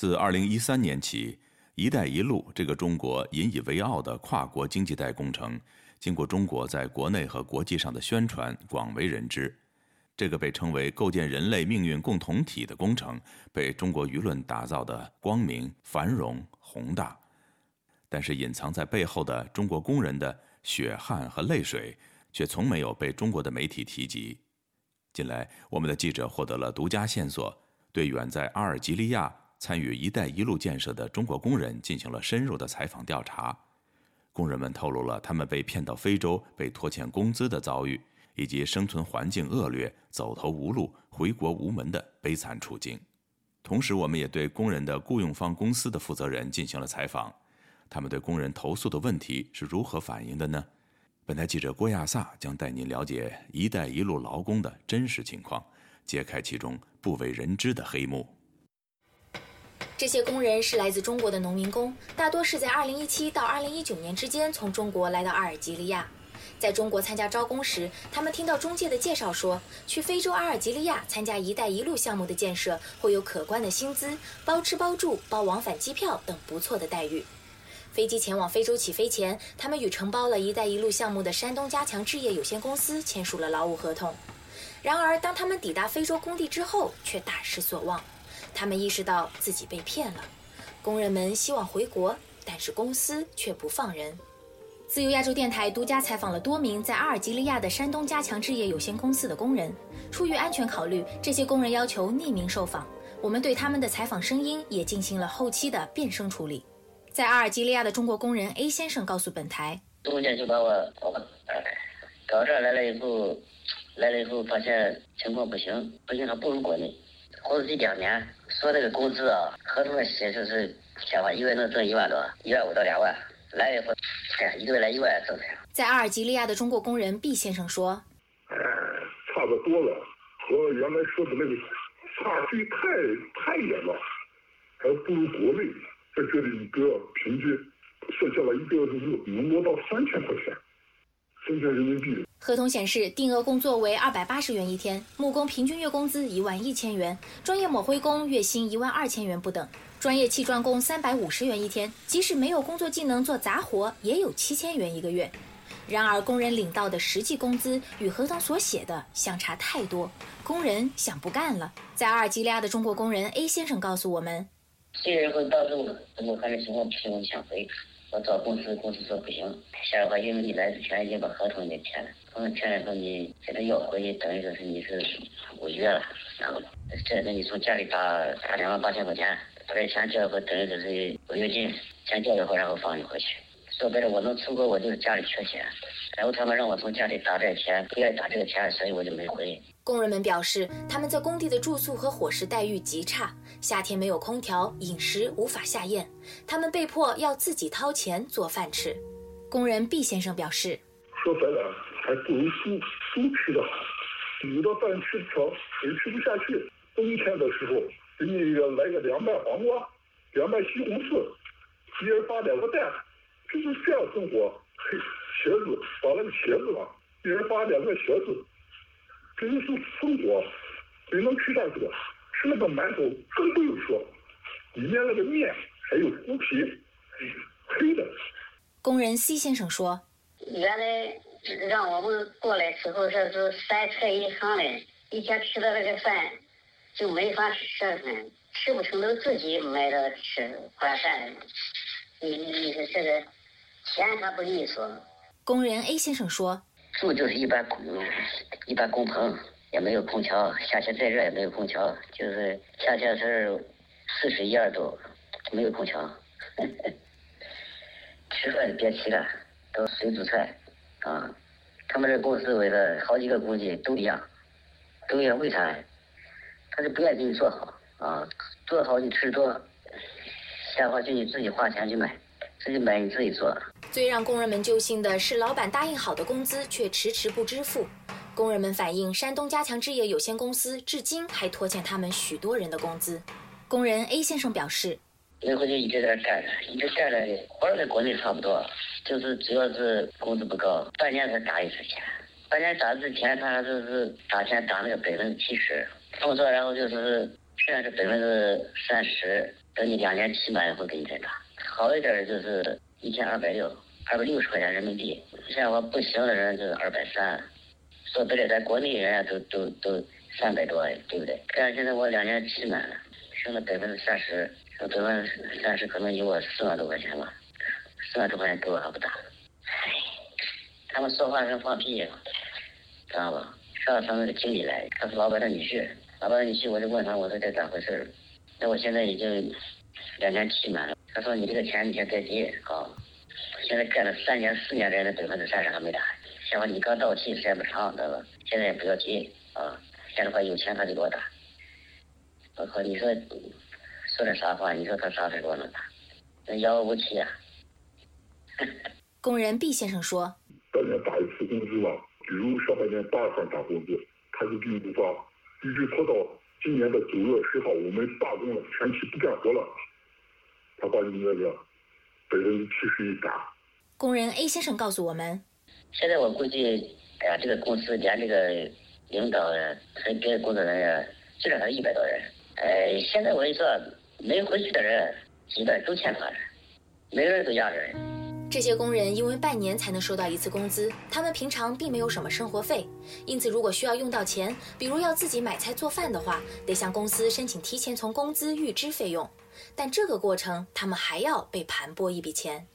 自2013年起，“一带一路”这个中国引以为傲的跨国经济带工程，经过中国在国内和国际上的宣传，广为人知。这个被称为构建人类命运共同体的工程，被中国舆论打造的光明、繁荣、宏大。但是，隐藏在背后的中国工人的血汗和泪水，却从没有被中国的媒体提及。近来，我们的记者获得了独家线索，对远在阿尔及利亚参与“一带一路”建设的中国工人进行了深入的采访调查。工人们透露了他们被骗到非洲、被拖欠工资的遭遇。以及生存环境恶劣、走投无路、回国无门的悲惨处境。同时，我们也对工人的雇佣方公司的负责人进行了采访，他们对工人投诉的问题是如何反映的呢？本台记者郭亚萨将带您了解“一带一路”劳工的真实情况，揭开其中不为人知的黑幕。这些工人是来自中国的农民工，大多是在2017到2019年之间从中国来到阿尔及利亚。在中国参加招工时，他们听到中介的介绍说，去非洲阿尔及利亚参加“一带一路”项目的建设会有可观的薪资、包吃包住、包往返机票等不错的待遇。飞机前往非洲起飞前，他们与承包了一带一路项目的山东加强置业有限公司签署了劳务合同。然而，当他们抵达非洲工地之后，却大失所望。他们意识到自己被骗了。工人们希望回国，但是公司却不放人。自由亚洲电台独家采访了多名在阿尔及利亚的山东加强置业有限公司的工人。出于安全考虑，这些工人要求匿名受访。我们对他们的采访声音也进行了后期的变声处理。在阿尔及利亚的中国工人 A 先生告诉本台：“中介就把我搞搞这来了以后，来了以后发现情况不行，不行还不如国内。活了两年，说那个工资啊，合同上写就是想法一个月能挣一万多，一万五到两万。”来以后，哎呀，一个月来一万挣钱。在阿尔及利亚的中国工人毕先生说：“哎，差不多了，和原来说的那个差距太太远了，还不如国内在这里一个平均算下来一个月是能摸到三千块钱，三千人民币。”合同显示，定额工作为二百八十元一天，木工平均月工资一万一千元，专业抹灰工月薪一万二千元不等。专业砌砖工三百五十元一天，即使没有工作技能做杂活，也有七千元一个月。然而，工人领到的实际工资与合同所写的相差太多，工人想不干了。在阿尔及利亚的中国工人 A 先生告诉我们：“这人会到时候我还是情况不行，想回。我找公司，公司说不行。下的话，因为你来之前已经把合同给签了，合同签了以后，你给他要回去，等于说是你是违约了。然后，这那你从家里打打两万八千块钱。”把这钱交回，等于说是违约金，钱交以后，然后放你回去。说白了，我能出国，我就是家里缺钱。然后他们让我从家里打点钱，不愿意打这个钱，所以我就没回。工人们表示，他们在工地的住宿和伙食待遇极差，夏天没有空调，饮食无法下咽，他们被迫要自己掏钱做饭吃。工人毕先生表示：“说白了，还不如猪猪吃的好，有的饭吃不着，也吃不下去。冬天的时候。”给你一个来个凉拌黄瓜，凉拌西红柿，一人发两个蛋，就是这样生活。嘿，茄子把那个茄子吧，一人发两个茄子，这就是生活。谁能吃下去？吃那个馒头更不用说，里面那个面还有麸皮，黑的。工人 C 先生说：“原来让我们过来时候，这是三菜一汤的，一天吃的那个饭。”就没法吃剩饭，吃不成都自己买着吃管饭。你你说这个钱他不给你说。工人 A 先生说：“住就是一般工一般工棚，也没有空调，夏天再热也没有空调，就是夏天是四十一二度，没有空调。吃饭别提了，都水煮菜啊。他们这公司为了好几个工地都一样，都一样，为啥？他就不愿意给你做好啊，做好你吃多，下回就你自己花钱去买，自己买你自己做。最让工人们揪心的是，老板答应好的工资却迟迟不支付。工人们反映，山东加强置业有限公司至今还拖欠他们许多人的工资。工人 A 先生表示：“以后就一直在干着，一直干着，活在国内差不多，就是主要是工资不高，半年才打一次钱，半年打一次钱，他就是打钱打那个百分之七十。工作，然后就是现在是百分之三十，等你两年期满以后给你再打。好一点就是一千二百六，二百六十块钱人民币。像我不行的人就是二百三，说白了，在国内人家都都都三百多，对不对？但是现在我两年期满了，剩了百分之三十，剩百分之三十可能有我四万多块钱吧，四万多块钱给我还不打。唉，他们说话跟放屁一样，知道吧？上了他们的经理来，他是老板的女婿，老板的女婿，我就问他，我说这咋回事？那我现在已经两年期满了，他说你这个钱你先别急啊，现在干了三年四年人的百分之三十还没打，像我你刚到期时间不长，知道吧？现在也不要急啊，现在话有钱他就给我打。我靠，你说说点啥话？你说他啥时候给我能打？那遥无期啊！工人毕先生说：“半年打一次工资吧，比如上半年八月份打工资，他就给你不发，一直拖到今年的九月十号，我们罢工了，全体不干活了，他把你那个百分之七十一打。工人 A 先生告诉我们，现在我估计，哎呀，这个公司连这个领导呀，和别的工作人员，至少还一百多人。呃，现在我跟你说，没回去的人，基本都欠款了，每个人都压着人。这些工人因为半年才能收到一次工资，他们平常并没有什么生活费，因此如果需要用到钱，比如要自己买菜做饭的话，得向公司申请提前从工资预支费用。但这个过程，他们还要被盘剥一笔钱。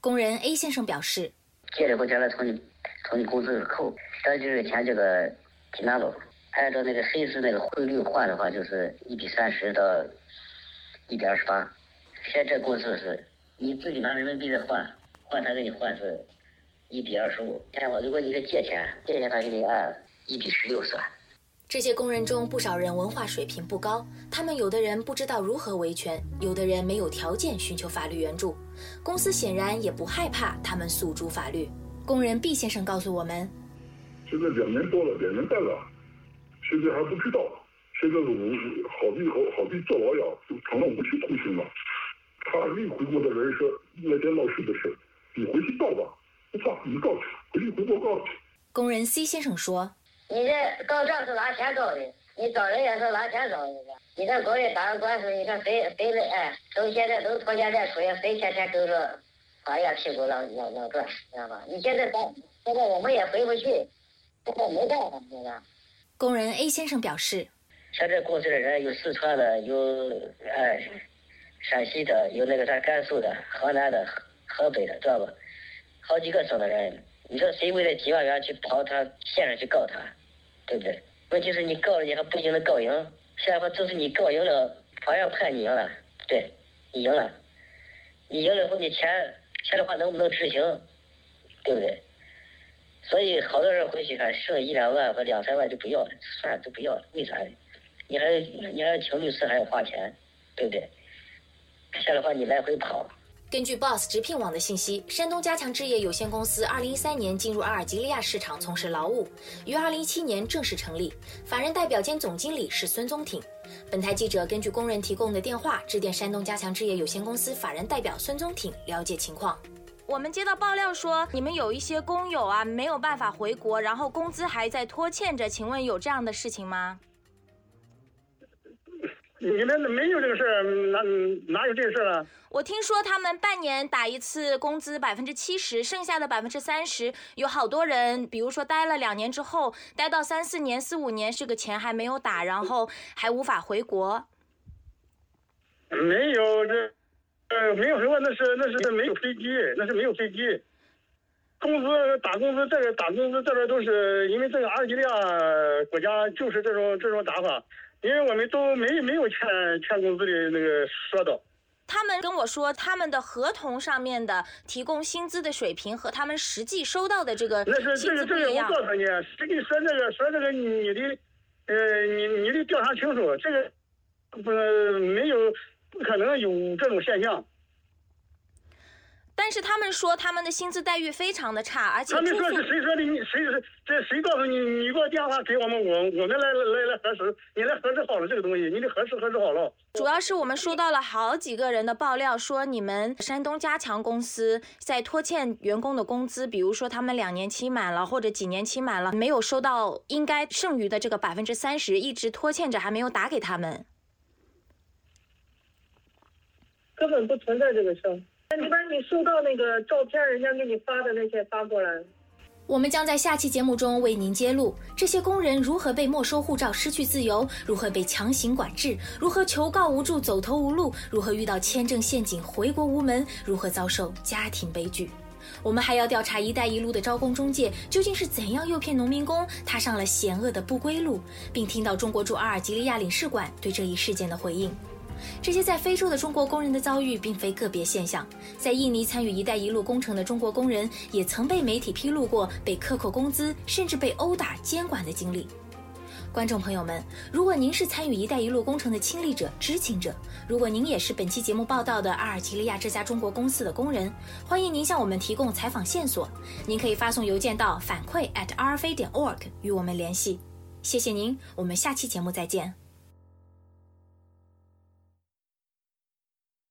工人 A 先生表示，借了过将来从你从你工资里扣，但这个钱这个挺难了。按照那个黑市那个汇率换的话，就是一比三十到一比二十八。现在这公司是你自己拿人民币再换，换他给你换是一比二十五。看我，如果你是借钱，借钱他给你按一比十六算。这些工人中不少人文化水平不高，他们有的人不知道如何维权，有的人没有条件寻求法律援助。公司显然也不害怕他们诉诸法律。工人毕先生告诉我们，现在两年多了，两年半了，现在还不知道。现在我好比好好比坐牢一样，就成了无期徒刑了。他没回国的人说那天闹事的事，你回去告吧，不怕你告去，回去回国告去。工人 C 先生说，你这告状是拿钱告的，你找人也是拿钱找的。你在国内打个官司，你看谁谁的哎，都现在都拖家带口呀，谁天天跟着法院屁股老老老转，知道吧？你现在咱现在我们也回不去，现在没办法，现在。工人 A 先生表示，像这公司的人有四川的，有哎陕西的，有那个啥甘肃的、河南的、河北的，知道吧？好几个省的人，你说谁为了几万元去跑他县上去告他，对不对？问题是你告了你还不一定能告赢，现在话就是你告赢了，法院判你赢了，对，你赢了，你赢了以后你钱钱的话能不能执行，对不对？所以好多人回去看剩一两万和两三万就不要了，算了都不要了，为啥呢？你还你还请律师还要花钱，对不对？这样的话你来回跑。根据 Boss 直聘网的信息，山东加强置业有限公司2013年进入阿尔及利亚市场从事劳务，于2017年正式成立，法人代表兼总经理是孙宗挺。本台记者根据工人提供的电话致电山东加强置业有限公司法人代表孙宗挺了解情况。我们接到爆料说，你们有一些工友啊没有办法回国，然后工资还在拖欠着，请问有这样的事情吗？你们没有这个事儿，哪哪有这个事儿啊？我听说他们半年打一次工资百分之七十，剩下的百分之三十，有好多人，比如说待了两年之后，待到三四年、四五年，这个钱还没有打，然后还无法回国。没有这，呃，没有回国，那是那是没有飞机，那是没有飞机。工资打工资，这个打工资这边都是因为这个阿尔及利亚国家就是这种这种打法。因为我们都没没有欠欠工资的那个说道。他们跟我说，他们的合同上面的提供薪资的水平和他们实际收到的这个那是这个这个我告诉你，实际说这个说这个你的，呃，你你得调查清楚，这个不没有不可能有这种现象。但是他们说他们的薪资待遇非常的差，而且他们说是谁说的？你谁是这谁告诉你？你给我电话给我们，我我们来来来核实，你来核实好了这个东西，你得核实核实好了。主要是我们收到了好几个人的爆料，说你们山东加强公司在拖欠员工的工资，比如说他们两年期满了或者几年期满了，没有收到应该剩余的这个百分之三十，一直拖欠着还没有打给他们。根本不存在这个事儿。你收到那个照片，人家给你发的那些发过来。我们将在下期节目中为您揭露这些工人如何被没收护照、失去自由，如何被强行管制，如何求告无助、走投无路，如何遇到签证陷阱、回国无门，如何遭受家庭悲剧。我们还要调查“一带一路”的招工中介究竟是怎样诱骗农民工踏上了险恶的不归路，并听到中国驻阿尔及利亚领事馆对这一事件的回应。这些在非洲的中国工人的遭遇并非个别现象，在印尼参与“一带一路”工程的中国工人也曾被媒体披露过被克扣工资，甚至被殴打、监管的经历。观众朋友们，如果您是参与“一带一路”工程的亲历者、知情者，如果您也是本期节目报道的阿尔及利亚这家中国公司的工人，欢迎您向我们提供采访线索。您可以发送邮件到反馈 at rfa 点 org 与我们联系。谢谢您，我们下期节目再见。